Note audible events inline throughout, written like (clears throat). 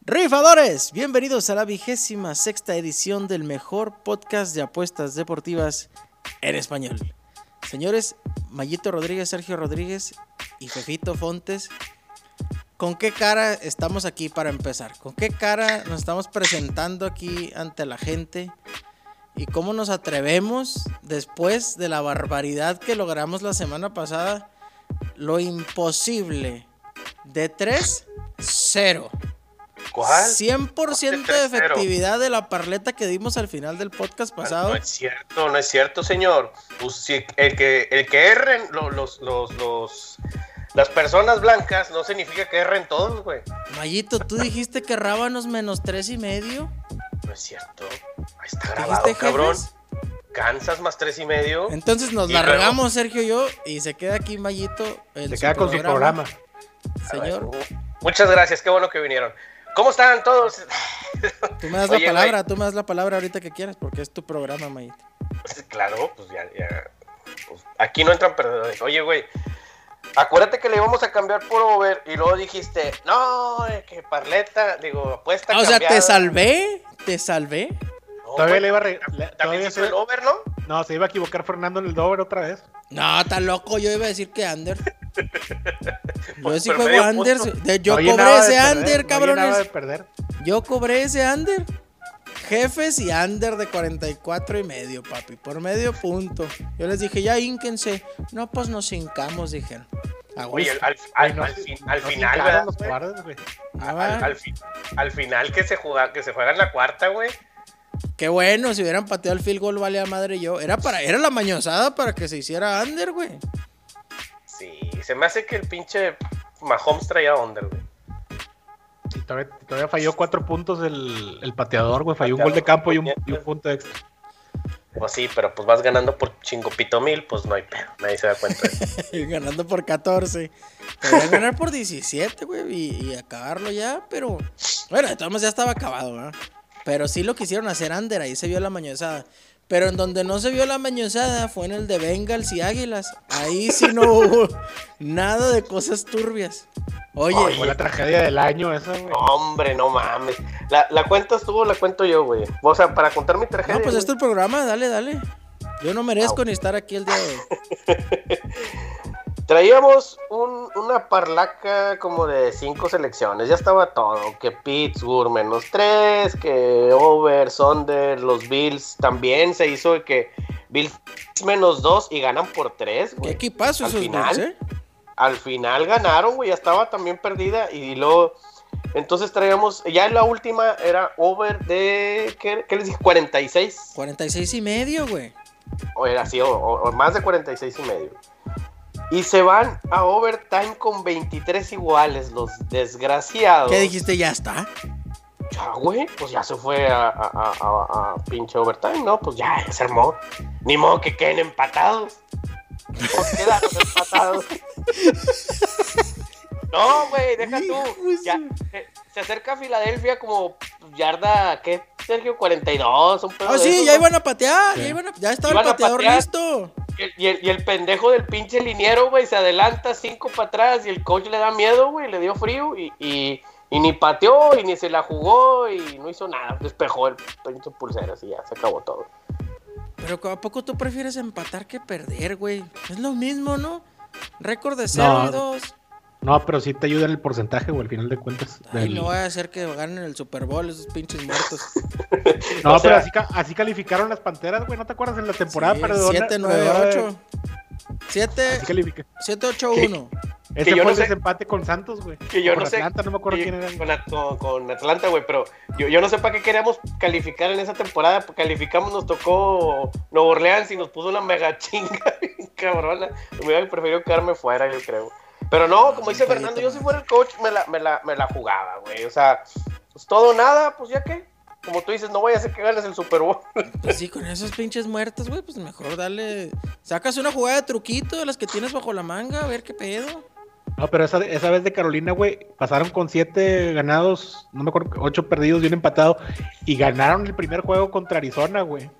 Rifadores, bienvenidos a la vigésima sexta edición del mejor podcast de apuestas deportivas en español. Señores, Mayito Rodríguez, Sergio Rodríguez y Fefito Fontes, ¿con qué cara estamos aquí para empezar? ¿Con qué cara nos estamos presentando aquí ante la gente? ¿Y cómo nos atrevemos después de la barbaridad que logramos la semana pasada? Lo imposible. De 3, 0. ¿Cuál? 100% de efectividad de la parleta que dimos al final del podcast pasado. No es cierto, no es cierto, señor. Pues, el que el que erren lo- los, los, los, las personas blancas no significa que erren todos, güey. Mayito, tú dijiste que rábanos menos tres y medio. Es cierto. Ahí está grabado, ¿Dijiste cabrón. Kansas más tres y medio. Entonces nos largamos, Sergio y yo, y se queda aquí Mayito. en Se queda con su programa. Señor, Muchas gracias, qué bueno que vinieron. ¿Cómo están todos? (laughs) tú me das Oye, la palabra, tú me das la palabra ahorita que quieras, porque es tu programa, Mayito. Pues, claro, pues ya, ya. pues, aquí no entran perdedores. Oye, güey. Acuérdate que le íbamos a cambiar por over y luego dijiste, no, que parleta, digo, apuesta. Ah, o sea, te cambiada". salvé, te salvé. No, Todavía le iba a re- le- También se el over, ¿no? No, se iba a equivocar Fernando en el doble otra vez. No, está loco, yo iba a decir que under. (laughs) Yo sí juego under. yo No cobré ese perder, under, no cabrones. de perder. Yo cobré ese under. Jefes y under de 44 y medio, papi. Por medio punto. Yo les dije, ya ínquense. No, pues nos hincamos, dijeron. Oye, al, al, fin- final. Ah, al, fin- final que se juega, que se juega en la cuarta, güey. Qué bueno, si hubieran pateado el field goal, vale a madre yo. Era para, era la mañosada para que se hiciera under, güey. Sí, se me hace que el pinche Mahomes traía under, güey. Y todavía, todavía falló cuatro puntos el, el pateador, güey. Falló un gol de campo y un, puñetas. y un punto extra. Pues sí, pero pues vas ganando por chingo pito mil, pues no hay pedo, nadie se da cuenta. (laughs) Ganando por 14. Podrían ganar por 17, güey, y, acabarlo ya, pero. Bueno, de todos modos ya estaba acabado, ¿verdad? Pero sí lo quisieron hacer under, ahí se vio la mañosada. Pero en donde no se vio la mañosada fue en el de Bengals y Águilas. Ahí sí no hubo (laughs) nada de cosas turbias. Oye, Fue la tragedia del año esa, güey. Hombre, no mames. La, la cuentas tú o la cuento yo, güey. O sea, para contar mi tragedia. no, pues este es el programa, dale, dale. Yo no merezco ni estar aquí el día de hoy. (laughs) Traíamos un- una parlaca como de cinco selecciones. Ya estaba todo. Que Pittsburgh menos tres, que Over, Sonder, los Bills también se hizo de que Bills menos dos y ganan por tres, Qué güey. equipazo Al esos final, Bills, ¿eh? Al final ganaron, güey. Ya estaba también perdida y luego... Entonces traíamos, ya la última era over de, ¿qué, qué les dije? 46. 46 y medio, güey. o era así, o, más de 46 y medio. Y se van a overtime con 23 iguales, los desgraciados. ¿Qué dijiste? Ya está. Ya, güey, pues ya se fue a, a- a- pinche overtime, ¿no? Pues ya se armó. Ni modo que queden empatados. Pues quedaron empatados. No, güey, deja tú. Ya, de- se, se acerca Filadelfia como yarda, ¿qué? Sergio, 42, un pedo Ah, de sí, esos, ya ¿no? iban a patear, Sí. ya, iban a- ya estaba Iban el a pateador patear. listo. Y el, y el- y el pendejo del pinche liniero, güey, se adelanta cinco para atrás y el coach le da miedo, güey, le dio frío y, y- y ni pateó y ni se la jugó y no hizo nada. Despejó el pinche pulsera y ya se acabó todo. Pero ¿a poco tú prefieres empatar que perder, güey? Es lo mismo, ¿no? Récord de 0 No. y 2. No, pero sí te ayuda en el porcentaje, güey, al final de cuentas. Ay, del- no voy a hacer que ganen el Super Bowl esos pinches muertos. (laughs) No, O sea- pero así, así calificaron las panteras, güey. ¿No te acuerdas en la temporada? Sí, perdedora- 7, 9, perdedora de- 8. 7, Así califica. 7, 8, 1. Ese yo fue no el sé- desempate con Santos, güey. Que yo Con no sé. Atlanta, no me acuerdo que- quién era. Con, At- con- Atlanta, güey, pero yo, yo no sé para qué queríamos calificar en esa temporada. Calificamos, nos tocó Nuevo Orleans y nos puso una mega chinga, (laughs) cabrona. Me hubiera preferido quedarme fuera, yo creo. Pero no, como dice Fernando, yo si fuera el coach me la, me la, me la jugaba, güey. O sea, pues todo o nada, pues ya que. Como tú dices, no voy a hacer que ganes el Super Bowl. (laughs) Pues sí, con esos pinches muertos, güey, pues mejor dale. Sacas una jugada de truquito de las que tienes bajo la manga, a ver qué pedo. No, pero esa, esa vez de Carolina, güey, pasaron con siete ganados, no me acuerdo, ocho perdidos y un empatado, y ganaron el primer juego contra Arizona, güey.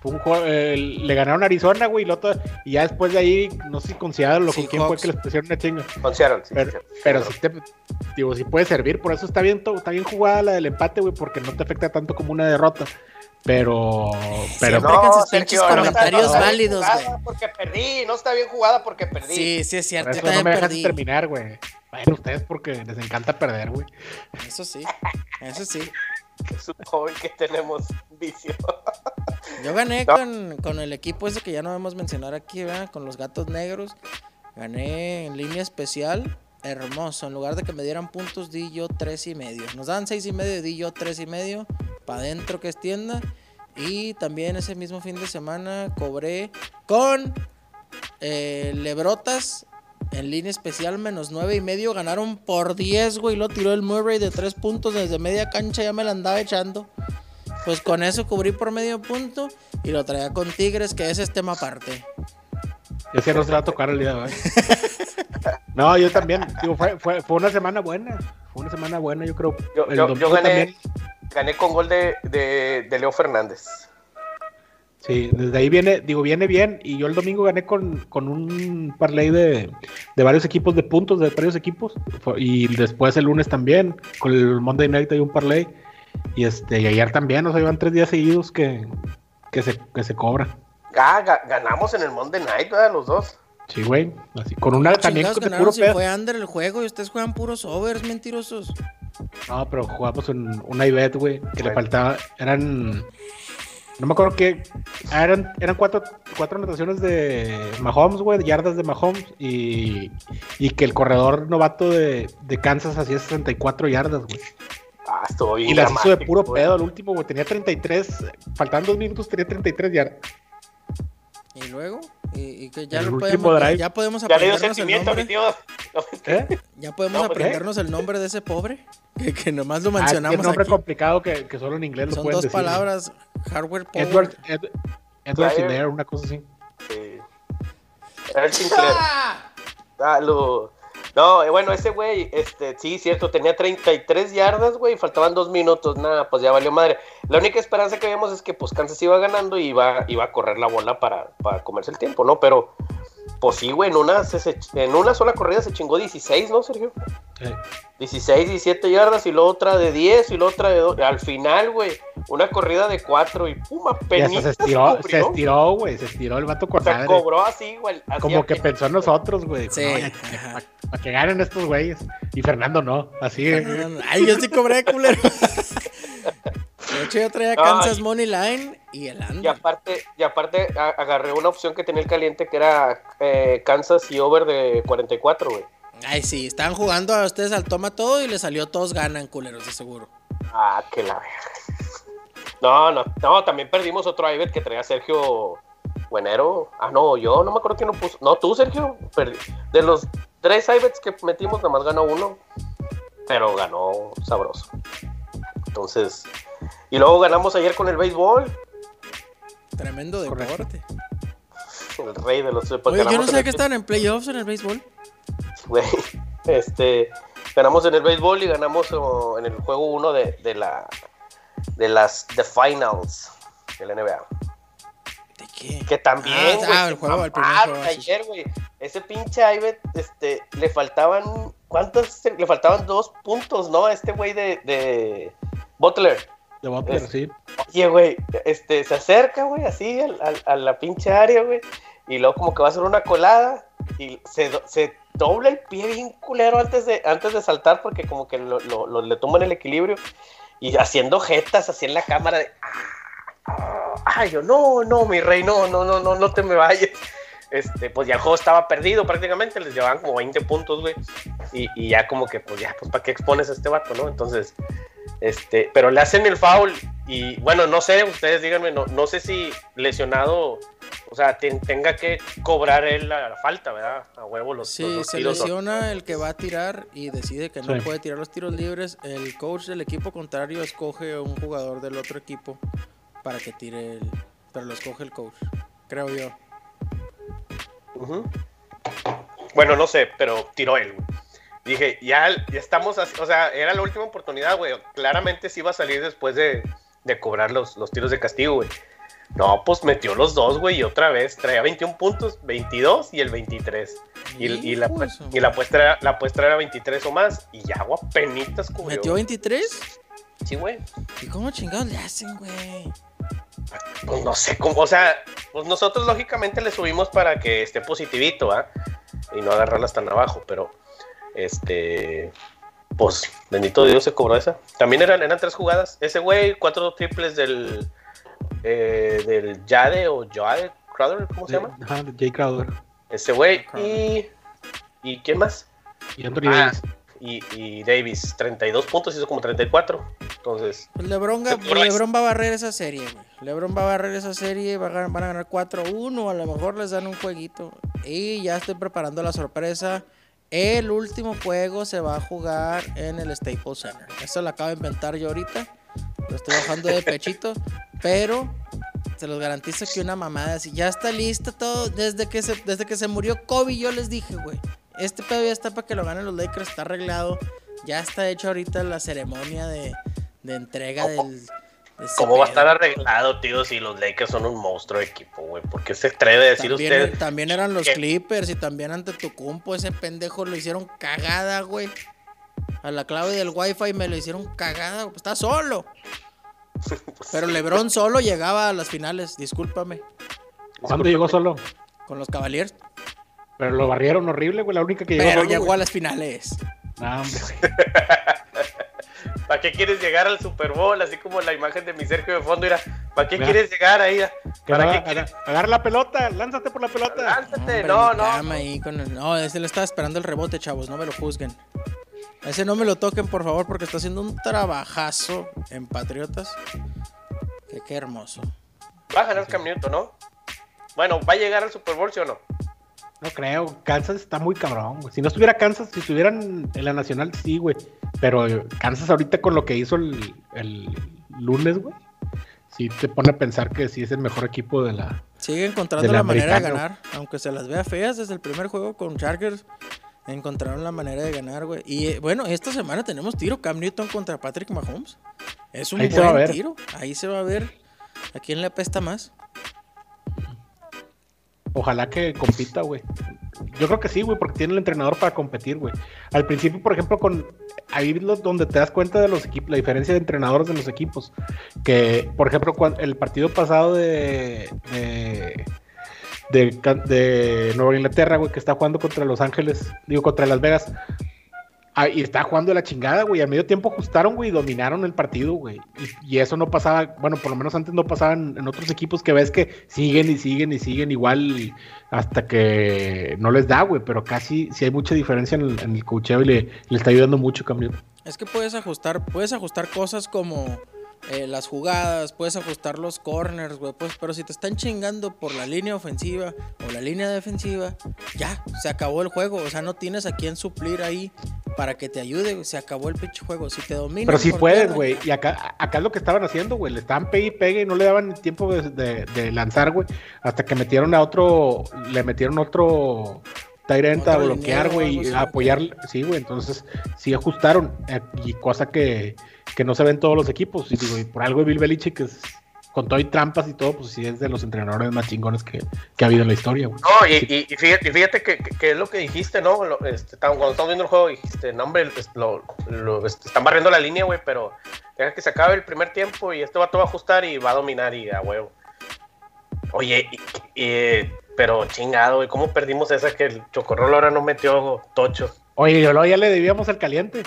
fue un juego- eh, le ganaron a Arizona, güey, y, lo otro- y ya después de ahí, no sé si con Seattle o Sí, con quién fue que les pusieron una chinga. Con Seattle, sí, Pero, sí, pero sí, sí te, digo, sí puede servir, por eso está bien, está bien jugada la del empate, güey, porque no te afecta tanto como una derrota. Pero, pero Siempre con sus no está- comentarios no está bien válidos, güey. Porque perdí, no está bien jugada porque perdí. Sí, sí es cierto. por eso no me dejas perdí. terminar, güey. Bueno, ustedes porque les encanta perder, güey. Eso sí, eso sí. (laughs) Es un joven que tenemos vicio. Yo gané No. con, con el equipo ese que ya no debemos mencionar aquí, ¿verdad? Con los gatos negros. Gané en línea especial. Hermoso. En lugar de que me dieran puntos, di yo tres y medio. Nos daban seis y medio, di yo tres y medio. Para adentro que es tienda. Y también ese mismo fin de semana cobré con eh, Lebrotas en línea especial menos nueve y medio. Ganaron por 10, güey. Lo tiró el Murray de tres puntos desde media cancha. Ya me la andaba echando. Pues con eso cubrí por medio punto y lo traía con Tigres, que ese es tema aparte. Ese no se va a tocar el día de hoy. (laughs) No, yo también. Digo, fue, fue, fue una semana buena. Fue una semana buena, yo creo. Yo, gané, también. gané con gol de, de, de Leo Fernández. Sí, desde ahí viene, digo, viene bien. Y yo el domingo gané con, con un parlay de, de varios equipos de puntos, de varios equipos. Y después el lunes también, con el Monday Night hay un parlay. Y este, y ayer también, o sea, iban tres días seguidos que, que se, que se cobra. Ah, ga- ganamos en el Monday Night, ¿verdad? Los dos. Sí, güey. Así, con una también Chingados de puro si pedo. fue under el juego y ustedes juegan puros overs, mentirosos. No, pero jugamos en una IBET, güey, que le faltaba, eran, no me acuerdo qué, ah, eran, eran cuatro, cuatro anotaciones de Mahomes, güey, yardas de Mahomes, y, y que el corredor novato de, de Kansas hacía 64 yardas, güey. Ah, bien Y las hizo de puro pedo al último, güey, tenía 33, faltaban dos minutos, tenía 33 yardas. Y luego, y, y que ya El lo podemos, drive. ya podemos Ya le dio aprendernos el sentimiento a mi nombre. tío. No, es que- ¿Eh? Ya podemos No, pues, aprendernos el nombre de ese pobre. Que, que nomás lo Ah, mencionamos tiene nombre aquí. complicado que, que solo en inglés lo Son pueden dos decir, palabras. Hardware power. Edward, Ed- Edward. Sinclair, una cosa así. Sí. Era el Sinclair. (laughs) Ah, lo- No, eh, bueno, ese güey, este, sí, cierto, tenía 33 yardas, güey, y faltaban dos minutos, nada, pues ya valió madre. La única esperanza que veíamos es que, pues, Kansas iba ganando y iba, iba a correr la bola para, para comerse el tiempo, ¿no? Pero, pues sí, güey, en una, se- se- en una sola corrida se chingó 16, ¿no, Sergio? Eh, 16, 17 yardas y luego otra de 10 y luego otra de 2. Al final, güey, una corrida de 4 y puma, penita se estiró, se estiró, güey, se estiró el vato con O sea, madre. cobró así, güey. Como que pensó en nosotros, güey. Sí, No, ya- ajá. Para que ganen estos güeyes. Y Fernando no. Así. Ay, yo sí cobré, culero. De hecho, yo traía Kansas y- Money Line y el Y under. aparte, y aparte a- agarré una opción que tenía el caliente que era eh, Kansas y over de 44, güey. Ay, sí, estaban jugando a ustedes al toma todo y les salió todos ganan, culeros, de seguro. Ah, que la. No, no, no, también perdimos otro Iber que traía Sergio Buenero. Ah, no, yo no me acuerdo quién lo puso. No, tú, Sergio. Perdí. De los tres Ibets que metimos, nada más ganó uno. Pero ganó sabroso. Entonces. Y luego ganamos ayer con el béisbol. Tremendo Correcto. deporte. El rey de los. Oye, yo no sabía que estaban en playoffs en el béisbol. güey. (laughs) Este, ganamos en el béisbol y ganamos oh, en el juego 1 de, de la de las the finals de la NBA. ¿De qué? Que también, Ah, güey, ah, el primer juego, ayer, güey. Ese pinche Ivet, este, le faltaban ¿cuántos? Le faltaban dos puntos, ¿no? A este güey de, de Butler. De Butler, Es- sí. Oye, güey, este, se acerca, güey, así al- al- a la pinche área, güey. Y luego como que va a hacer una colada y se, se dobla el pie bien culero antes de, antes de saltar porque como que lo, lo- lo- le toman el equilibrio y haciendo jetas así en la cámara de... "Ah, Ay, yo, no, no, mi rey, no, no, no, no, no te me vayas. Este, pues ya el juego estaba perdido prácticamente, les llevaban como 20 puntos, güey. Y, y ya como que, pues ya, pues para qué expones a este vato, ¿no? Entonces, este, pero le hacen el foul y bueno, no sé, ustedes díganme, no, no sé si lesionado, o sea, ten- tenga que cobrar él la, la falta, ¿verdad? A huevo los, los Si dos se tiros. lesiona el que va a tirar y decide que no Sí. puede tirar los tiros libres, el coach del equipo contrario escoge a un jugador del otro equipo para que tire el... Pero lo escoge el coach, creo yo. Bueno, no sé, pero tiró él, güey. Dije, ya, ya estamos, así- o sea, era la última oportunidad, güey. Claramente sí iba a salir después de, de cobrar los, los tiros de castigo, güey. No, pues metió los dos, güey, y otra vez traía 21 puntos, 22 y el 23. Y, y la, y la la era 23 o más, y ya guapenitas cubrió. ¿Metió 23? Sí, güey. ¿Y cómo chingados le hacen, güey? Pues no sé cómo, o sea, pues nosotros lógicamente le subimos para que esté positivito, ¿ah? Y no agarrarlas tan abajo, pero este, pues bendito Dios se cobró esa. También eran, eran tres jugadas. Ese güey, cuatro triples del, eh, del Jade o Jade Crowder, ¿cómo se llama? Ajá, de Jay Crowder. Ese güey y, y ¿quién más? Y Anthony Ah, Davis. Y, y Davis, 32 puntos, hizo como 34. Entonces, Lebron, Lebron va a barrer esa serie, güey. Lebron va a barrer esa serie, a van a ganar 4-1, a lo mejor les dan un jueguito. Y ya estoy preparando la sorpresa. El último juego se va a jugar en el Staples Center. Eso lo acabo de inventar yo ahorita. Lo estoy bajando de pechito. (laughs) Pero se los garantizo que una mamada así. Ya está listo todo. Desde que se, desde que se murió Kobe, yo les dije, güey. Este pedo ya está para que lo ganen los Lakers. Está arreglado. Ya está hecho ahorita la ceremonia de, de entrega ¿Cómo? del. de ¿cómo va a estar arreglado, tío, si los Lakers son un monstruo de equipo, güey? ¿Por qué se atreve a decir También, usted? también eran los Clippers y también ante Tucumpo. Ese pendejo lo hicieron cagada, güey. A la clave del Wi-Fi me lo hicieron cagada. Pues está solo. (laughs) Pero Lebron solo llegaba a las finales, discúlpame. ¿Cuándo llegó solo? Con los Cavaliers. Pero lo barrieron horrible, güey. La única que llegó Pero llegó güey. a las finales. No, hombre, güey. (laughs) ¿Para qué quieres llegar al Super Bowl? Así como la imagen de mi Sergio de fondo, mira. ¿Para qué Mira. quieres llegar ahí? ¿Para qué quieres? agar- Agarra la pelota, lánzate por la pelota. Lánzate, no, no. cama ahí con el- No, ese le estaba esperando el rebote, chavos. No me lo juzguen. Ese no me lo toquen, por favor, porque está haciendo un trabajazo en Patriotas. Que qué hermoso. Va a ganar Cam Newton, ¿no? Bueno, ¿va a llegar al Super Bowl, sí o no? No creo, Kansas está muy cabrón, güey. Si no estuviera Kansas, si estuvieran en la nacional, sí, güey. Pero Kansas ahorita con lo que hizo el, el lunes, güey, sí te pone a pensar que sí es el mejor equipo de la... Sigue encontrando la manera de ganar. Aunque se las vea feas desde el primer juego con Chargers. Encontraron la manera de ganar, güey. Y eh, bueno, esta semana tenemos tiro. Cam Newton contra Patrick Mahomes. Es un Ahí buen tiro. Ahí se va a ver a quién le apesta más. Ojalá que compita, güey. Yo creo que sí, güey, porque tiene el entrenador para competir, güey. Al principio, por ejemplo, con ahí donde te das cuenta de los equipos, la diferencia de entrenadores de los equipos. Que, por ejemplo, cuan- el partido pasado de, de, de Nueva Inglaterra, güey, que está jugando contra Los Ángeles, digo, contra Las Vegas. Ah, y está jugando la chingada, güey. Al medio tiempo ajustaron, güey, dominaron el partido, güey. Y, eso no pasaba, bueno, por lo menos antes no pasaba en, en otros equipos que ves que siguen y siguen y siguen igual hasta que no les da, güey. Pero casi sí hay mucha diferencia en el, en el coacheo y le, le está ayudando mucho, cambio. Es que puedes ajustar, puedes ajustar cosas como eh, las jugadas, puedes ajustar los corners, güey. Pues, pero si te están chingando por la línea ofensiva o la línea defensiva, ya, se acabó el juego. O sea, no tienes a quién suplir ahí para que te ayude. Se acabó el pinche juego. Si te dominan. Pero sí por puedes, güey. Y acá, acá es lo que estaban haciendo, güey. Le estaban pegue y pegue y no le daban tiempo de, de- de lanzar, güey. Hasta que metieron a otro, le metieron otro Tyrant a bloquear, güey, a apoyar. Sí, güey. Entonces, sí ajustaron. eh, y cosa que, que no se ven todos los equipos. Y digo, y por algo Bill Belichick, que es, con todo y trampas y todo, pues sí es de los entrenadores más chingones que, que ha habido en la historia, güey. No, y, y- y fíjate, que, que- es lo que dijiste, ¿no? Lo- este, cuando estamos viendo el juego, dijiste, no, hombre, lo, lo- este, están barriendo la línea, güey, pero deja que se acabe el primer tiempo y este vato va a ajustar y va a dominar y a huevo. Oye, y- y- pero chingado, güey, ¿cómo perdimos esa que el Chocorrol ahora no metió tocho? Oye, yo ya le debíamos al caliente.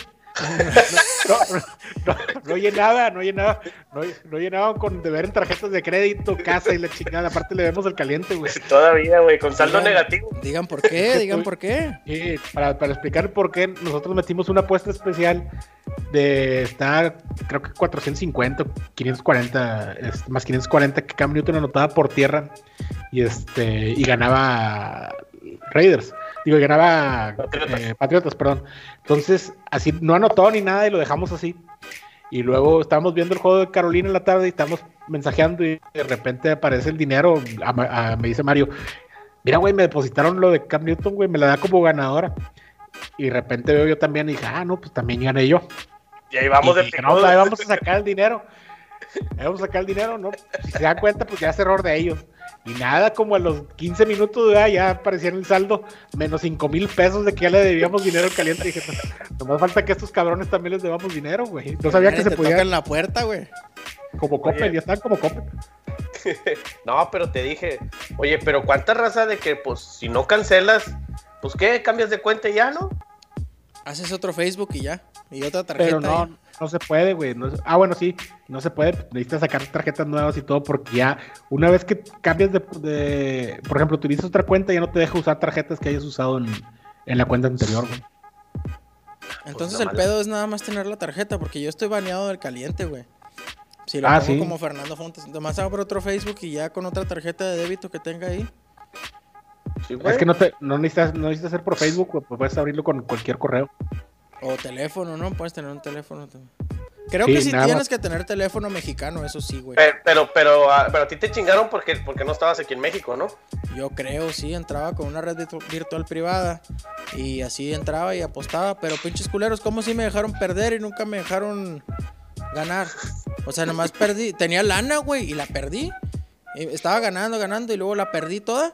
No, no, no, no llenaba, no llenaba, no, no llenaba con deber en tarjetas de crédito, casa y la chingada. Aparte le debemos al caliente, güey. (laughs) Todavía, güey, con saldo Digan- negativo. Digan por qué, (laughs) digan por qué. Y para, para explicar por qué nosotros metimos una apuesta especial de estar, creo que 450, 540, es, más 540 que Cam Newton anotaba por tierra y este y ganaba Raiders. Digo, ganaba Patriotas. eh, Patriotas, perdón. Entonces, así no anotó ni nada y lo dejamos así. Y luego estábamos viendo el juego de Carolina en la tarde y estamos mensajeando y de repente aparece el dinero. a Ma- a- me dice Mario, mira, güey, me depositaron lo de Cam Newton, güey, me la da como ganadora. Y de repente veo yo también y dije, ah, no, pues también gané yo. Y ahí vamos Y de dije, no, pues ahí vamos a sacar el dinero. Vamos a sacar el dinero, ¿no? Si se dan cuenta, pues ya es error de ellos. Y nada, como a los 15 minutos ya, ya aparecía en el saldo menos 5 mil pesos de que ya le debíamos dinero al caliente. dije, no, nomás falta que a estos cabrones también les debamos dinero, güey. No sabía que se podía. en la puerta, güey. Como Coppel, ya están como Coppel. (laughs) no, pero te dije, oye, pero ¿cuánta raza de que, pues, si no cancelas, pues qué, cambias de cuenta y ya, ¿no? Haces otro Facebook y ya. Y otra tarjeta. Pero no, no se puede, güey. ah, bueno, sí, no se puede. Necesitas sacar tarjetas nuevas y todo porque ya una vez que cambias de, por ejemplo, utilizas otra cuenta, ya no te deja usar tarjetas que hayas usado en, la cuenta anterior, güey. Entonces pues el pedo es nada más tener la tarjeta porque yo estoy baneado del caliente, güey. Si lo ah, pongo como Fernando Fontes, nomás abro otro Facebook y ya con otra tarjeta de débito que tenga ahí. es que no, te, no, necesitas, no necesitas hacer por Facebook, pues puedes abrirlo con cualquier correo. O teléfono, ¿no? Puedes tener un teléfono también. Creo que sí tienes que tener teléfono mexicano, eso sí, güey. Pero, pero, ah, pero, a ti te chingaron porque, porque no estabas aquí en México, ¿no? Yo creo, sí, entraba con una red virtual privada y así entraba y apostaba, pero pinches culeros, ¿cómo sí me dejaron perder y nunca me dejaron ganar? O sea, nomás perdí, tenía lana, güey, y la perdí. Estaba ganando, ganando y luego la perdí toda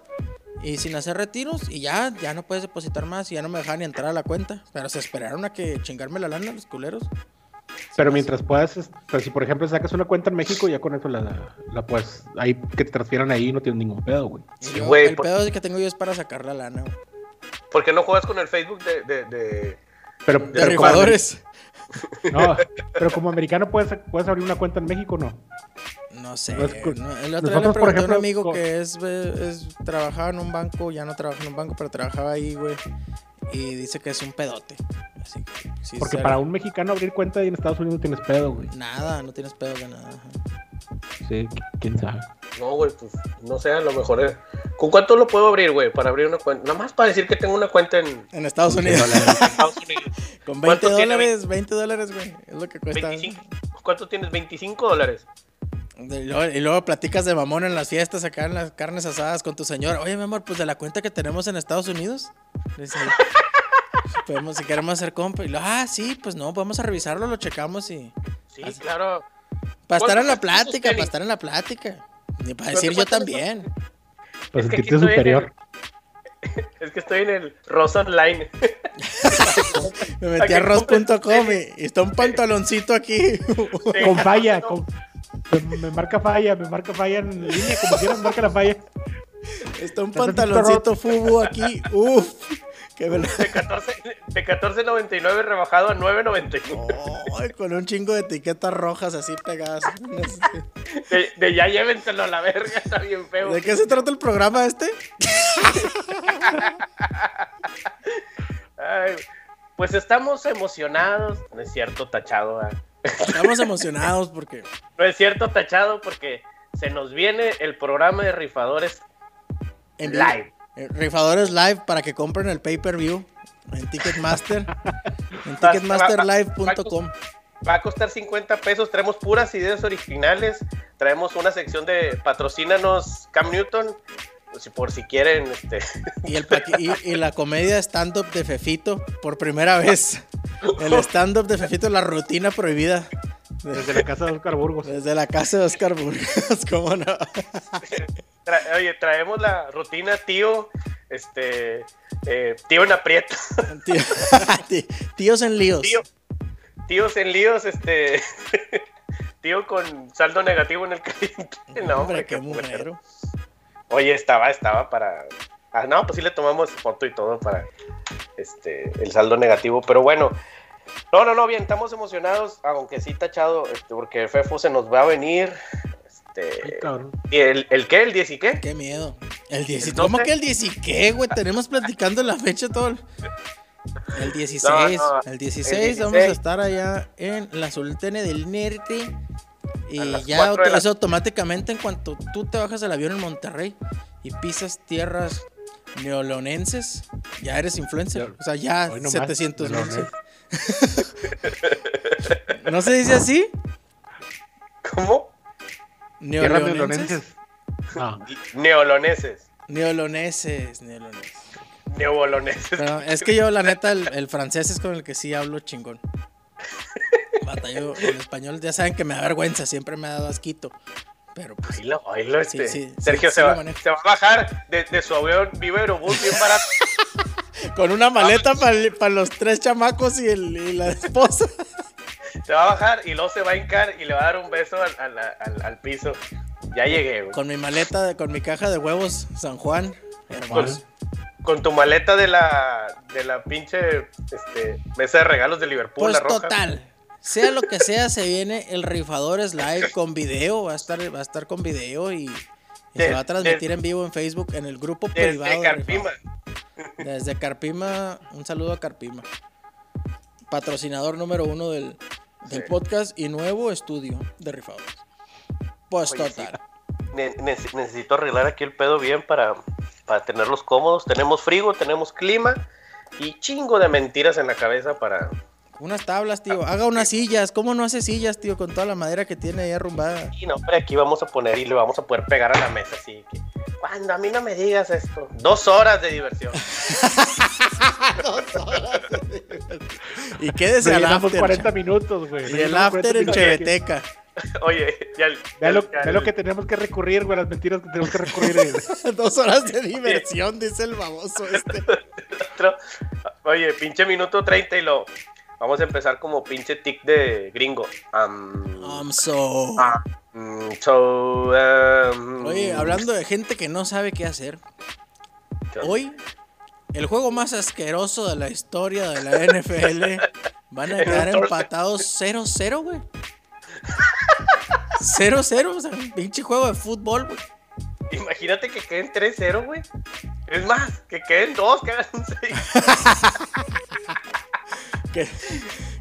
y sin hacer retiros y ya, ya no puedes depositar más y ya no me dejan ni entrar a la cuenta. Pero se esperaron a que chingarme la lana los culeros. Pero mientras puedas, pero si por ejemplo sacas una cuenta en México, ya con eso la, la puedes, ahí que te transfieran ahí no tienes ningún pedo, güey. el pedo que tengo yo es para sacar la lana, güey. ¿Por qué no juegas con el Facebook de... de, de... Pero, de, rifadores. (laughs) No, pero como americano puedes, puedes abrir una cuenta en México, ¿no? No sé. el otro día le pregunté a un amigo que es, es, trabajaba en un banco, ya no trabaja en un banco, pero trabajaba ahí, güey. Y dice que es un pedote. Porque para un mexicano abrir cuenta en Estados Unidos no tienes pedo, güey. Nada, no tienes pedo de nada. Sí, quién sabe. No, güey, pues no sé, a lo mejor. Es... ¿Con cuánto lo puedo abrir, güey? Para abrir una cuenta. Nada más para decir que tengo una cuenta en. En Estados (laughs) Unidos. Con 20 dólares, 20 dólares, güey. Es lo que cuesta. ¿Cuánto tienes? 25 dólares. Y luego, platicas de mamón en las fiestas, acá en las carnes asadas con tu señor. Oye, mi amor, pues de la cuenta que tenemos en Estados Unidos. podemos, si queremos hacer compa. Y lo, ah, sí, pues no, vamos a revisarlo, lo checamos y. Sí, claro. Para estar en la plática, para estar en la plática. Y para decir yo también. Para sentirte superior. (laughs) Es que estoy en el Ross Online. (laughs) Me metí a ross.com y está un pantaloncito aquí. con falla, me, marca falla, me marca falla en línea, como quieras, marca la falla. Está un pantaloncito fubu aquí. Uf. Qué de 14.99 de rebajado a 9.99. con un chingo de etiquetas rojas así pegadas. De, ya llévenselo a la verga, está bien feo. ¿De qué se trata el programa este? (laughs) pues estamos emocionados. No es cierto, tachado. Estamos emocionados porque. No es cierto, tachado, porque se nos viene el programa de rifadores en live. Eh, rifadores live para que compren el pay-per-view en Ticketmaster. (laughs) en ticketmasterlive.com. Va a costar 50 pesos. Traemos puras ideas originales. Traemos una sección de patrocínanos Cam Newton. Pues, por si quieren. Este. Y, el, y, la comedia stand-up de Fefito, por primera vez. (laughs) El stand-up de Fefito, la rutina prohibida. Desde la casa de Oscar Burgos. Desde la casa de Oscar Burgos, (laughs) ¿cómo no? oye, traemos la rutina, tío. Este. Eh, tío en aprieto. (laughs) tíos en líos. tíos en líos, este. (laughs) tío con saldo negativo en el caliente. No, hombre, qué mujer. Oye, estaba, estaba para. Ah, no, pues sí le tomamos foto y todo para este el saldo negativo, pero bueno. No, no, no, bien, estamos emocionados, aunque sí tachado, este, porque Fefo se nos va a venir. Este, ¿Y el, el qué? ¿El 10 y qué? Qué miedo. ¿El 10 ¿Cómo que el 10 y qué, güey? Tenemos platicando la fecha todo. El 16, el 16, vamos a estar allá en la Sultane del Norte. Y ya es automáticamente en cuanto tú te bajas del avión en Monterrey y pisas tierras neolonenses, ya eres influencer. O sea, ya 700 mil. (laughs) ¿No se dice así? ¿Cómo? Neolonenses. Ah. Neoloneses. Neoloneses, neoloneses. Neoboloneses. es que yo, la neta, el, francés es con el que sí hablo chingón. batallo en español. Ya saben que me da vergüenza, siempre me ha dado asquito. Pero pues, Oílo, oílo, Sí, este. sí, Sergio sí, se, va, se va a bajar de, de su avión Viva Aerobús bien barato. (laughs) con una maleta para los tres chamacos y, el, y la esposa. (laughs) se va a bajar y luego se va a hincar y le va a dar un beso al, al, al- al piso. Ya llegué, güey. Con mi maleta, de- con mi caja de huevos San Juan. Hermoso. Con tu maleta de la, de la pinche este, mesa de regalos de Liverpool, Pues la roja. total. Sea lo que sea, se viene el Rifadores Live con video. Va a estar, va a estar con video y, y De- se va a transmitir de- en vivo en Facebook en el grupo Desde privado. Carpima. Desde Carpima, un saludo a Carpima. Patrocinador número uno del, del Sí. podcast y nuevo estudio de Rifadores. Pues Oye, total. Ne- ne- necesito arreglar aquí el pedo bien para, para tenerlos cómodos. Tenemos frío, tenemos clima y chingo de mentiras en la cabeza para... Unas tablas, tío. Haga unas sillas. ¿Cómo no hace sillas, tío? Con toda la madera que tiene ahí arrumbada. Y no, hombre, aquí vamos a poner y le vamos a poder pegar a la mesa así que... Cuando a mí no me digas esto. Dos horas de diversión. (laughs) Y quédese al after. 40 minutos, güey. Y el after 40 en. Cheveteca. (laughs) Oye, ya... Ve lo, ya- ve lo que tenemos que recurrir, güey, las mentiras que tenemos que recurrir. (laughs) Dos horas de diversión, dice el baboso este. Oye, pinche minuto 30 y lo... Vamos a empezar como pinche tic de gringo. I'm so. so, um, Oye, hablando de gente que no sabe qué hacer. Hoy, el juego más asqueroso de la historia de la NFL (laughs) van a quedar empatados 0-0, güey. 0-0, o sea, un pinche juego de fútbol, güey. Imagínate que queden 3-0, güey. Es más, que queden 2, que hagan un 6. (laughs) Que,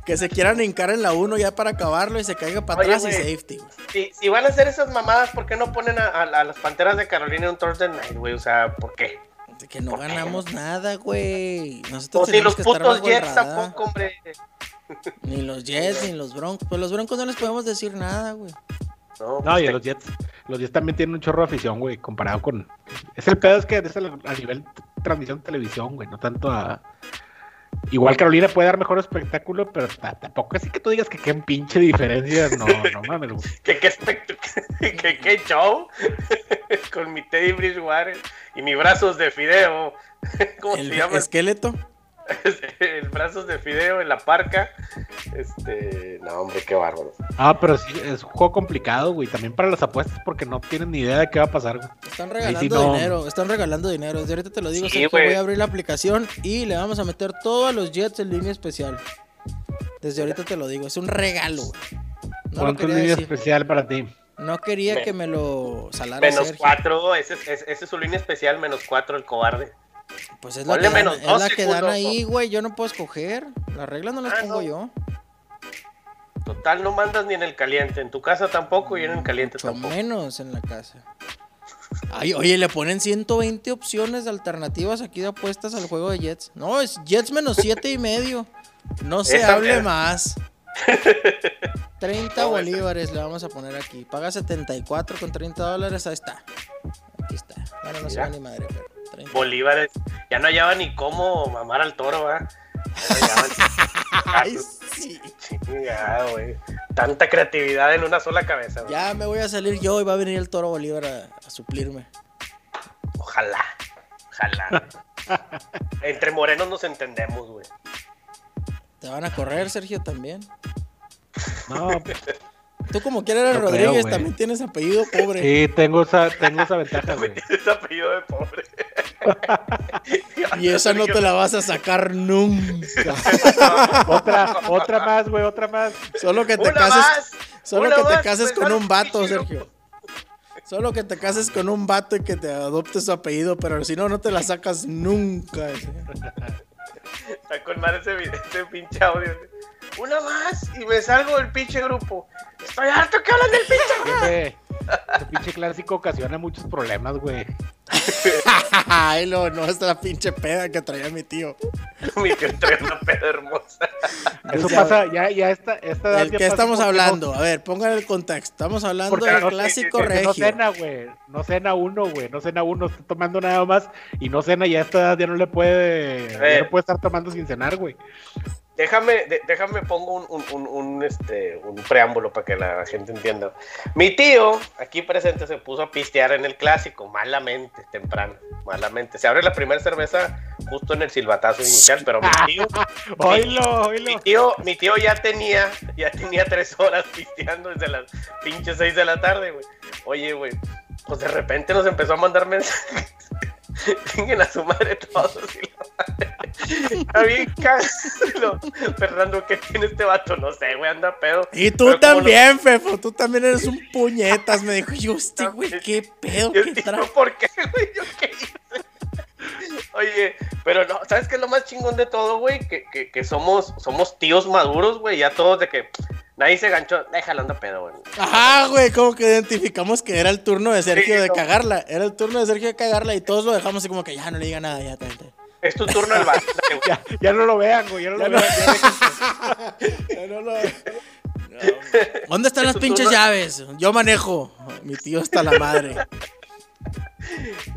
que se quieran hincar en la 1 ya para acabarlo y se caiga para Oye, atrás y safety. Si, si van a hacer esas mamadas, ¿por qué no ponen a, a- a las panteras de Carolina en un Thursday night, güey? O sea, ¿por qué? De que no ganamos nada, güey. Nosotros O si los que putos Jets tampoco, hombre. Ni los Jets, ni los Broncos. Pues los Broncos no les podemos decir nada, güey. No, No, y pues, los Jets, los Jets también tienen un chorro de afición, güey, comparado con... Es el pedo es que es a nivel transmisión de televisión, güey, no tanto a... Igual Carolina puede dar mejor espectáculo, pero ta- tampoco así que tú digas que qué pinche diferencia, no, no mames, güey. (laughs) ¿Qué, qué, espect- qué- qué show? (laughs) Con mi Teddy Bridgewater y mis brazos de fideo. (laughs) ¿Cómo El se llama? esqueleto. (laughs) el brazos de fideo en la parca. Este, no, hombre, qué bárbaro. Ah, pero sí, es un juego complicado, güey, también para las apuestas porque no tienen ni idea de qué va a pasar, güey. Están regalando sí no. dinero, están regalando dinero. Desde ahorita te lo digo, Sí, Sergio, voy a abrir la aplicación y le vamos a meter todos los Jets en línea especial. Desde ahorita te lo digo, es un regalo, güey. No lo ¿Cuánto quería línea decir. especial para ti? No quería que me lo salara Menos Sergio. cuatro, ese es, es- ese es su línea especial, menos cuatro, el cobarde. Pues es la Ponle que, dan, menos es dos la que dan ahí, güey. Yo no puedo escoger. Las reglas no las Ah, pongo no. yo. Total, no mandas ni en el caliente. En tu casa tampoco y en el caliente Mucho tampoco. menos en la casa. Ay, oye, le ponen 120 opciones alternativas aquí de apuestas al juego de Jets. No, es Jets menos 7 y medio. No se Esa hable más. (laughs) 30 No, bolívares le vamos a poner aquí. Paga 74 con 30 dólares. Ahí está. Aquí está. Bueno, no se Mira. va ni madre, pero 30. Bolívares. Ya no hallaba ni cómo mamar al toro, ¿va? Ya no hallaban. (laughs) Ay, sí. Chingado, güey. Tanta creatividad en una sola cabeza, güey. Ya me voy a salir yo y va a venir el toro Bolívar a, a suplirme. Ojalá. Ojalá. (laughs) Entre morenos nos entendemos, güey. Te van a correr, Sergio, también. No, Tú como quieras eres No Rodríguez, también tienes apellido pobre. sí, tengo esa, tengo esa ventaja, güey. Es apellido de pobre. Y esa no te la vas a sacar nunca. (laughs) Otra, otra más, güey, otra más. Solo que te Una cases, más. solo una que te cases pues, con un vato, Sergio. Solo que te cases con un vato y que te adopte su apellido, pero si no, no te la sacas nunca. Está con madre ese, video- ese pinche audio. Una más y me salgo del pinche grupo. Estoy harto que hablan del pinche grupo. Ese, pinche clásico ocasiona muchos problemas, güey. (laughs) Ay, lo, no, es la pinche peda que traía mi tío. (laughs) Mi tío trae una peda hermosa. Eso ya- pasa, ya, ya esta, esta edad ¿Del ya qué estamos hablando? A ver, pongan el contexto. Estamos no- hablando porque del no- clásico porque No cena, güey. No cena uno, güey. No cena uno, está tomando nada más. Y no cena, ya a esta edad ya no le puede. Ya ver. no puede estar tomando sin cenar, güey. Déjame, de- déjame pongo un, un- un- un, este, un preámbulo para que la gente entienda. Mi tío, aquí presente, se puso a pistear en el clásico, malamente, temprano, malamente. Se abre la primera cerveza justo en el silbatazo inicial, pero mi tío, (laughs) Oílo, mi tío, mi tío ya tenía, ya tenía tres horas pisteando desde las pinches seis de la tarde, güey. Oye, güey, pues de repente nos empezó a mandar mensajes. Vengan a su madre todos. y la madre. Está bien. Fernando, ¿qué tiene este vato? No sé, güey, anda pedo. Y tú Pero también, Fefo, tú también eres un puñetas, me dijo. Yo, este güey, qué pedo, Yo qué trae. ¿por qué, güey? ¿Yo qué hice? Oye, pero no, ¿sabes qué es lo más chingón de todo, güey? Que, que, que somos, somos tíos maduros, güey, ya todos de que nadie se ganchó, déjalo anda pedo, güey. Ajá, güey, como que identificamos que era el turno de Sergio Sí, de no. cagarla. Era el turno de Sergio de cagarla y todos lo dejamos así como que ya no le diga nada, ya, ya. Es tu turno bate, (laughs) güey. Ya, ya no lo vean, güey. Ya no Ya lo no. vean. (laughs) ya no lo- ¿Dónde están Es las pinches turno. llaves? Yo manejo. Mi tío está la madre.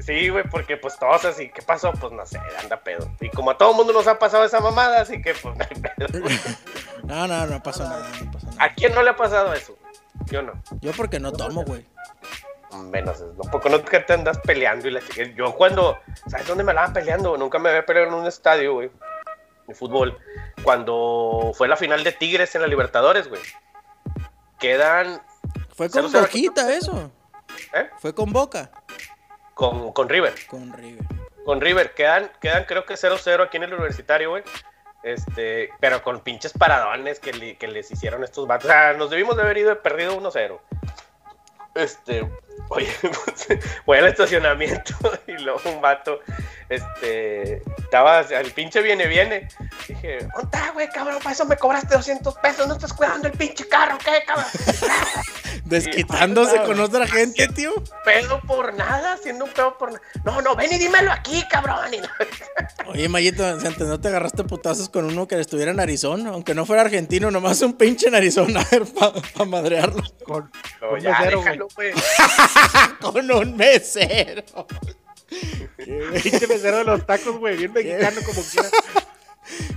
Sí, güey, porque pues todos así, ¿qué pasó? Pues no sé, anda pedo. Y como a todo mundo nos ha pasado esa mamada, así que pues no hay pedo. (laughs) No, no, no pasó nada, no pasó nada. ¿A quién no le ha pasado eso? Yo no. Yo porque no tomo, güey. Menos, no, porque no que te andas peleando y la. Yo cuando, ¿sabes dónde me la van peleando? Nunca me había peleado en un estadio, güey, de fútbol. Cuando fue la final de Tigres en la Libertadores, güey. Quedan Fue con cero. Boquita eso. ¿Eh? Fue con Boca. con, con River. Con River. Con River, quedan, quedan creo que 0-0 aquí en el universitario, güey. Este, pero con pinches paradones que, que les hicieron estos vatos. O sea, nos debimos de haber ido perdido 1-0. Este, oye, (laughs) pues, voy al estacionamiento (laughs) y luego un vato, este, estaba, el pinche viene, viene. Dije, ¿dónde está, güey, cabrón? Para eso me cobraste 200 pesos, no estás cuidando el pinche carro, ¿qué, cabrón? (laughs) Desquitándose con otra gente, tío. pedo por nada, haciendo un pedo por nada. No, no, ven y dímelo aquí, cabrón. (laughs) Oye, Mayito, antes no te agarraste putazos con uno que estuviera en Arizona, aunque no fuera argentino, nomás un pinche en Arizona, (laughs) a ver, para madrearlo. Con, No, con ya, mesero, déjalo, güey. Con un mesero. Pinche mesero de los tacos, güey. Bien mexicano como quiera.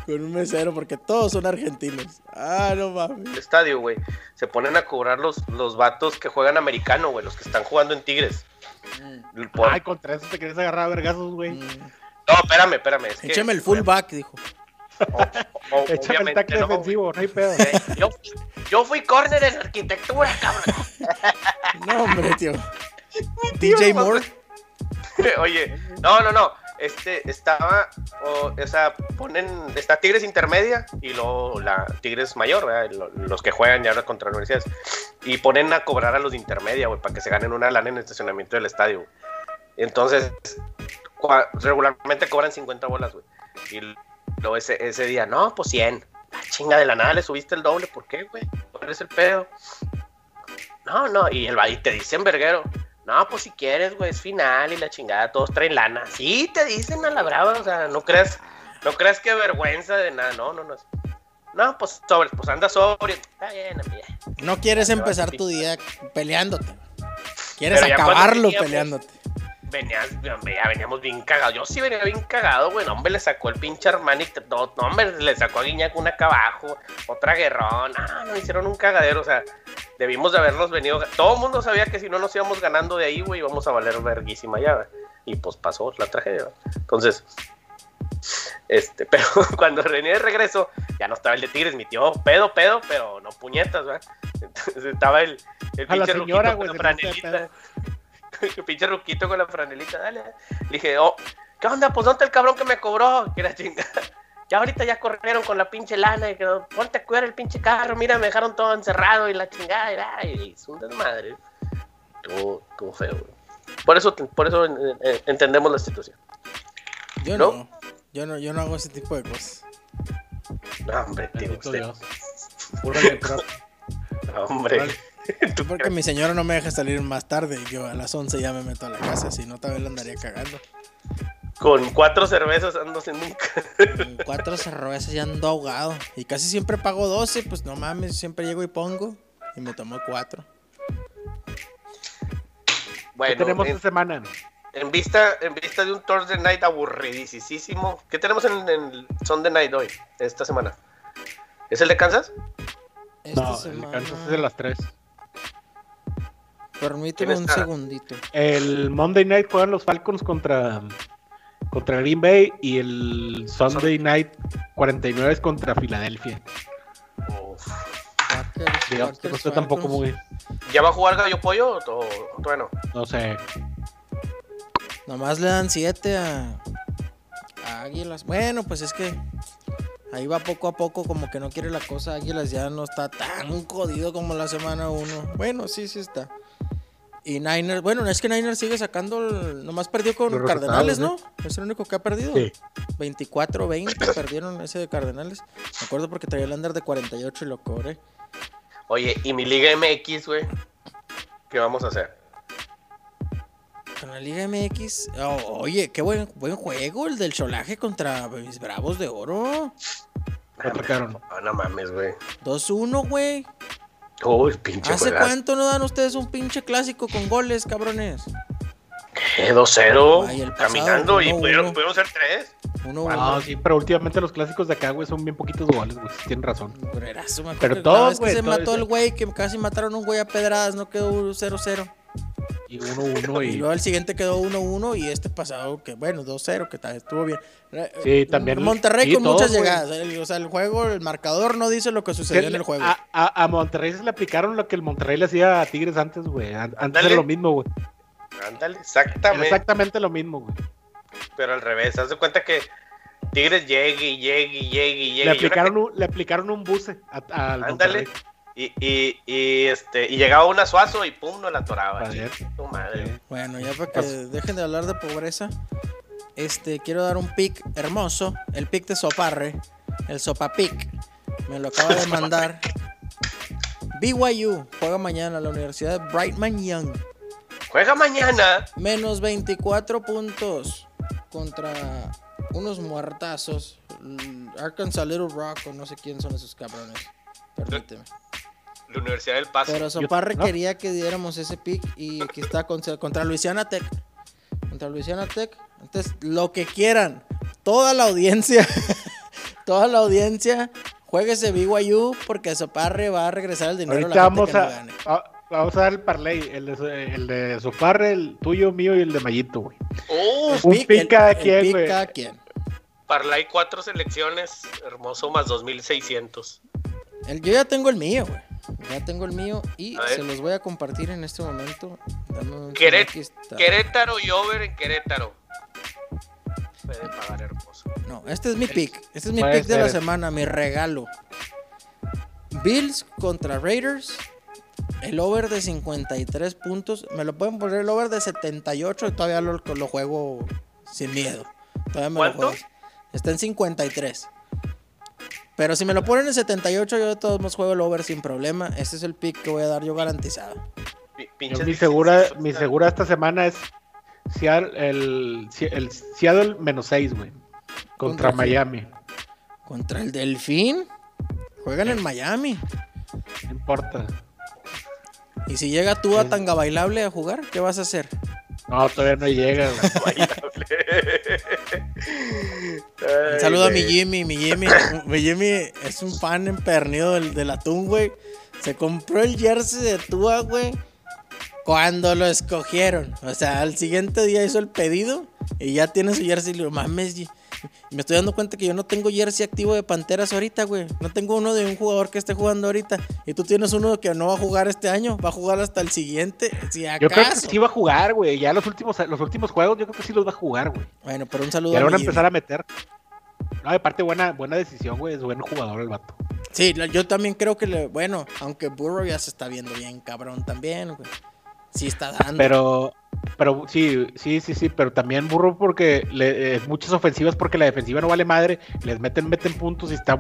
Con un mesero, porque todos son argentinos. Ah, no mames. El estadio, güey. Se ponen a cobrar los, los vatos que juegan americano, güey, los que están jugando en Tigres. Por- Ay, contra eso te quieres agarrar a vergazos, güey. Mm. No, espérame, espérame. Es que, Échame el fullback, dijo. o- o- (laughs) Échame el tackle no, defensivo, no hay pedo. Eh, Yo, yo fui corner en arquitectura, cabrón. (laughs) No, hombre, tío. (laughs) DJ Moore. Oye, no, no, no. Este estaba, o, o sea, ponen, está Tigres intermedia y luego la Tigres mayor, Los que juegan ya contra universidades. Y ponen a cobrar a los de intermedia, güey, para que se ganen una lana en el estacionamiento del estadio. Entonces, regularmente cobran 50 bolas, güey. Y luego ese, ese día, no, pues 100. La chinga de la nada le subiste el doble, ¿por qué, güey? ¿Cuál es el pedo? No, no, y el y te dicen verguero. No, pues si quieres, güey, es final y la chingada, todos traen lana. Sí, te dicen a la brava, o sea, no creas, no creas que vergüenza de nada, no, no, no. No, pues sobre, pues anda sobrio. Está bien, amiga. No quieres empezar tu día peleándote. Quieres acabarlo teníamos- peleándote. Venías, hombre, ya veníamos bien cagados. Yo sí venía bien cagado, güey. No, hombre, le sacó el pinche Armani. No, no, hombre, le sacó a Guiñac una acá abajo, otra guerrón. Ah, nos hicieron un cagadero, o sea, debimos de habernos venido. Todo el mundo sabía que si no nos íbamos ganando de ahí, güey, íbamos a valer verguísima ya. Y pues pasó la tragedia. Entonces, este, (laughs) pero cuando venía de regreso, ya no estaba el de Tigres, mi tío, pedo, pedo, pero no puñetas, ¿verdad? Entonces estaba el, el A la pinche señora, la se me hace de franelita. El (laughs) pinche ruquito con la franelita, dale. Le dije, oh, ¿qué onda? Pues ¿dónde está el cabrón que me cobró? Que era chingada. (laughs) Ya ahorita ya corrieron con la pinche lana y que ponte a cuidar el pinche carro, mira, me dejaron todo encerrado y la chingada, y, ay, es un desmadre. Estuvo, estuvo feo, güey. Por eso, por eso eh, eh, entendemos la situación. Yo ¿No? no. Yo no, yo no hago ese tipo de cosas. No, hombre, tío, usted- (laughs) hombre. Porque mi señora no me deja salir más tarde. Yo a las 11 ya me meto a la casa, si no, tal vez la andaría cagando. Con cuatro cervezas ando sin nunca. Con cuatro cervezas ya ando ahogado. Y casi siempre pago 12, pues no mames, siempre llego y pongo. Y me tomo cuatro. Bueno, ¿Qué tenemos en, esta semana? en vista, en vista de un Thursday Night aburridísimo. ¿Qué tenemos en, en Sunday Night hoy, esta semana? ¿Es el de Kansas? Esta no, el semana- Kansas es de las 3. Permíteme ¿Quién un segundito. El Monday Night juegan los Falcons contra, contra Green Bay y el Sunday Night 49 es contra Filadelfia. Packers, Digamos que no está tampoco muy. ¿Ya va a jugar Gallo Pollo o o todavía no? No sé. Nomás le dan 7 a, a Águilas. Bueno, pues es que ahí va poco a poco, como que no quiere la cosa. Águilas ya no está tan jodido como la semana 1. Bueno, sí, sí está. Y Niners, bueno, es que Niners sigue sacando, el- nomás perdió con Los Cardenales, ¿no? Es el único que ha perdido. Sí. 24-20 (coughs) perdieron ese de Cardenales. Me acuerdo porque traía el under de 48 y lo cobré. Oye, ¿y mi Liga MX, güey? ¿Qué vamos a hacer? Con la Liga MX. oh, oye, qué buen, buen juego el del Cholaje contra mis Bravos de Oro. Atacaron. Ah, no mames, güey. 2-1, güey. Uy, pinche ¿Hace juegazo. cuánto no dan ustedes un pinche clásico con goles, cabrones? Eh, 2-0, Ay, el pasado, caminando y uno, pudieron, uno. pudieron ser tres. 1-1. Ah, sí, pero últimamente los clásicos de acá, güey, son bien poquitos goles, güey. Tienen razón. Pero que todos, güey, se todos, mató el sí. güey, que casi mataron a un güey a pedradas, no quedó 0-0. Y 1-1 (laughs) Y y. luego el siguiente quedó 1-1 y este pasado, que bueno, 2-0, que tal, estuvo bien. Sí, también- Monterrey sí, con muchas güey. llegadas. el- O sea, el juego, el marcador no dice lo que sucedió en el juego. A, a- a Monterrey se le aplicaron lo que el Monterrey le hacía a Tigres antes, güey. An- Antes era lo mismo, güey. Ándale, Era exactamente. exactamente lo mismo, güey. Pero al revés, haz de cuenta que Tigres llegue y llegue y llegue y llegue. Le aplicaron, un, le aplicaron un buce al Ándale. Monterrey. Y, y, y, este, y llegaba una suazo y pum, no la atoraba. Tu madre. Sí. Bueno, ya para que Pues- dejen de hablar de pobreza, este quiero dar un pick hermoso, el pick de Soparre, el Sopa Pick. Me lo acaba de (laughs) mandar. BYU juega mañana a la Universidad de Brightman Young. Juega mañana. Menos 24 puntos contra unos muertazos. Arkansas Little Rock o no sé quién son esos cabrones. Permíteme. La Universidad del Paso. Pero Soparre ¿no? quería que diéramos ese pick y aquí está contra, contra Luisiana Tech. Contra Luisiana Tech. Entonces, lo que quieran. Toda la audiencia. (laughs) toda la audiencia. Jueguese BYU porque Soparre va a regresar el dinero Ahorita a la gente vamos que no a, gane. a- vamos a dar el parlay, el de, el de Soparre, el tuyo, mío y el de Mayito, güey. Uh, Un pick cada el quien, pick güey. cada quien. Parlay cuatro selecciones. Hermoso más 2600. El- yo ya tengo el mío, güey. Ya tengo el mío y se los voy a compartir en este momento. Dame un Queret- aquí está. Querétaro y over en Querétaro. Puede pagar hermoso. No, este es mi pick. Este es mi pick de la semana, mi regalo. Bills contra Raiders. El over de 53 puntos. Me lo pueden poner el over de 78 y todavía lo, lo juego sin miedo. Todavía me ¿Cuánto? lo juego. Está en 53. Pero si me lo ponen en 78, yo de todos modos juego el over sin problema. Este es el pick que voy a dar yo garantizado. Mi segura, 1600. mi segura esta semana es Seattle, el, el Seattle menos 6, güey. ¿Contra? Miami. Contra el Delfín. Juegan en Miami. No importa. Y si llega tú a tanga bailable a jugar, ¿qué vas a hacer? No, todavía no llega. (laughs) Un saludo a mi Jimmy, mi Jimmy, mi Jimmy es un fan empernido del, del atún, güey. Se compró el jersey de Tua, güey, cuando lo escogieron. O sea, al siguiente día hizo el pedido y ya tiene su jersey. Y le digo, mames, G-". Y me estoy dando cuenta que yo no tengo jersey activo de Panteras ahorita, güey. No tengo uno de un jugador que esté jugando ahorita. Y tú tienes uno que no va a jugar este año, va a jugar hasta el siguiente. Si acaso. Yo creo que sí va a jugar, güey. Ya los últimos, los últimos juegos, yo creo que sí los va a jugar, güey. Bueno, pero un saludo Ya lo van a empezar a meter. No, aparte, buena, buena decisión, güey. Es buen jugador el vato. Sí, yo también creo que le. Bueno, aunque Burrow ya se está viendo bien cabrón también, güey. Sí está dando. Pero, pero sí, sí, sí, sí, pero también burro porque le, eh, muchas ofensivas porque la defensiva no vale madre, les meten, meten puntos y está,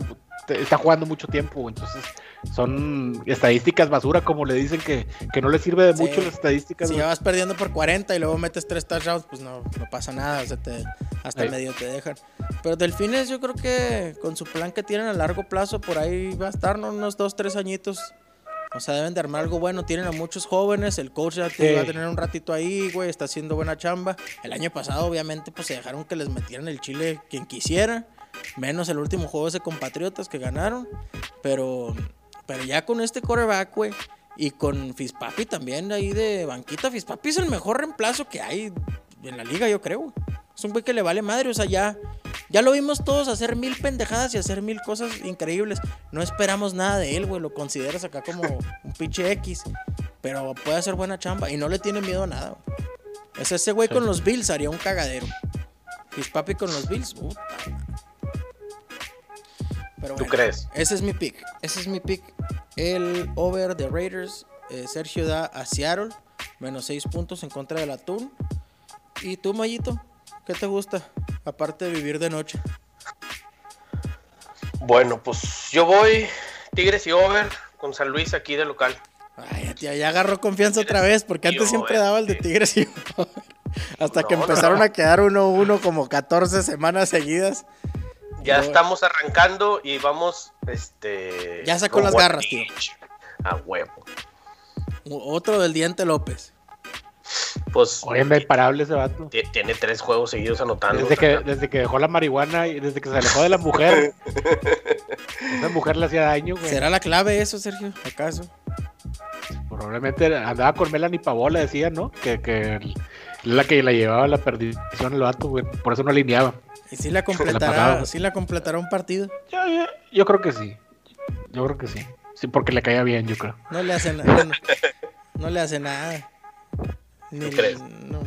está jugando mucho tiempo, entonces son estadísticas basura, como le dicen que, que no le sirve de Sí. mucho las estadísticas. si ya vas perdiendo por 40 y luego metes tres touchdowns, pues no, no pasa nada. O sea, te- hasta Sí. medio te dejan. Pero Delfines, yo creo que con su plan que tienen a largo plazo, por ahí va a estar, ¿no? Unos dos, tres añitos. O sea, deben de armar algo bueno. Tienen a muchos jóvenes. El coach ya te Sí. va a tener un ratito ahí, güey. Está haciendo buena chamba. El año pasado, obviamente, pues se dejaron que les metieran el chile quien quisiera. Menos el último juego ese con Patriotas que ganaron. Pero, pero ya con este coreback, güey. Y con Fispapi también ahí de banquita. Fispapi es el mejor reemplazo que hay en la liga, yo creo. Es un güey que le vale madre. O sea, ya, ya lo vimos todos hacer mil pendejadas y hacer mil cosas increíbles. No esperamos nada de él, güey. Lo consideras acá como un pinche X. Pero puede hacer buena chamba y no le tiene miedo a nada. Güey. Es ese güey con los Bills haría un cagadero. Fispapi con los Bills, puta. Pero ¿Tú crees? Ese es mi pick. Ese es mi pick. El over de Raiders. Eh, Sergio da a Seattle. Menos 6 puntos en contra del Atún. ¿Y tú, Mayito? ¿Qué te gusta? Aparte de vivir de noche. Bueno, pues yo voy Tigres y over con San Luis aquí de local. Ay, tía, ya agarró confianza otra vez, porque antes siempre daba el de Tigres y over. (laughs) Hasta que empezaron a quedar 1-1 como 14 semanas seguidas. Ya estamos arrancando y vamos, este... Ya sacó las garras, tío. A huevo. Otro del Diente López. Pues. Oye, imparable ese vato. Tiene tres juegos seguidos anotando. Desde que, desde que dejó la marihuana y desde que se alejó de la mujer. (laughs) esa mujer le hacía daño, güey. ¿Será la clave eso, Sergio? ¿Acaso? Probablemente andaba con Melanie Pavola, decía, ¿no? Que, que la que la llevaba a la perdición el vato, güey. Por eso no alineaba. ¿Y si la completará, si la completará un partido? Yo, creo que sí. Yo creo que sí. Sí, porque le caía bien, yo creo. No le hace nada. No, le hace nada.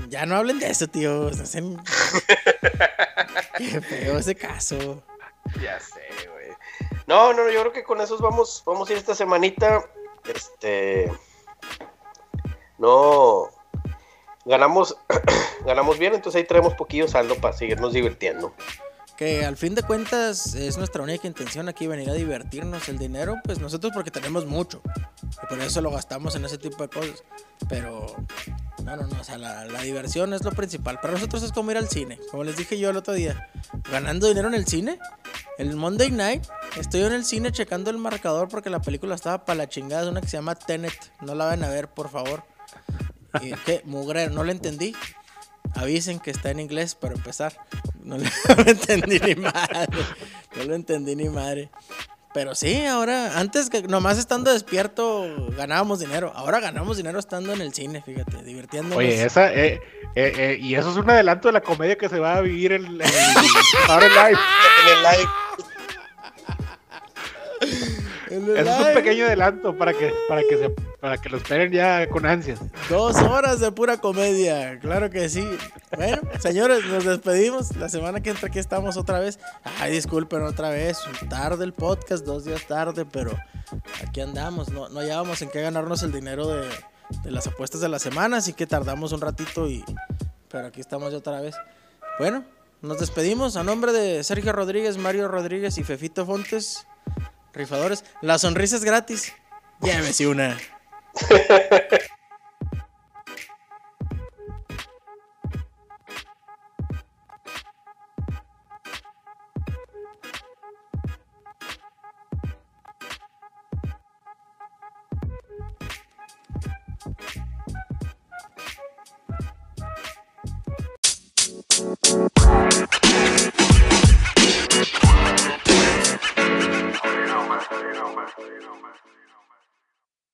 Ya no hablen de eso, tío. (laughs) Qué feo ese caso. Ya sé, güey. No, no, yo creo que con esos vamos, vamos a ir esta semanita. Este. No ganamos, (clears throat) ganamos bien, entonces ahí traemos poquillo saldo para seguirnos divirtiendo. Que al fin de cuentas es nuestra única intención aquí venir a divertirnos. El dinero, pues nosotros porque tenemos mucho. Y por eso lo gastamos en ese tipo de cosas. Pero, no, no, no, o sea, la, la diversión es lo principal. Para nosotros es como ir al cine. Como les dije yo el otro día, ganando dinero en el cine. El Monday night estoy en el cine checando el marcador porque la película estaba para la chingada. Es una que se llama Tenet. No la van a ver, por favor. ¿Y qué? Mugre, no lo entendí. Avisen que está en inglés para empezar. (laughs) No lo, entendí ni madre. No lo entendí ni madre. Pero sí, ahora, antes que nomás estando despierto ganábamos dinero. Ahora ganamos dinero estando en el cine, fíjate, divirtiéndonos. Oye, esa, eh, eh, eh, y eso es un adelanto de la comedia que se va a vivir en, live. (laughs) En el live. Es un pequeño adelanto para que, para que se, para que lo esperen ya con ansias. Dos horas de pura comedia, claro que sí. Bueno, señores, nos despedimos. La semana que entra aquí estamos otra vez. Ay, disculpen otra vez. Tarde el podcast, dos días tarde, pero aquí andamos. No, no hallábamos en qué ganarnos el dinero de, de las apuestas de la semana, así que tardamos un ratito y. Pero aquí estamos ya otra vez. Bueno, nos despedimos a nombre de Sergio Rodríguez, Mario Rodríguez y Fefito Fontes. Rifadores. La sonrisa es gratis. Llévese una. (laughs)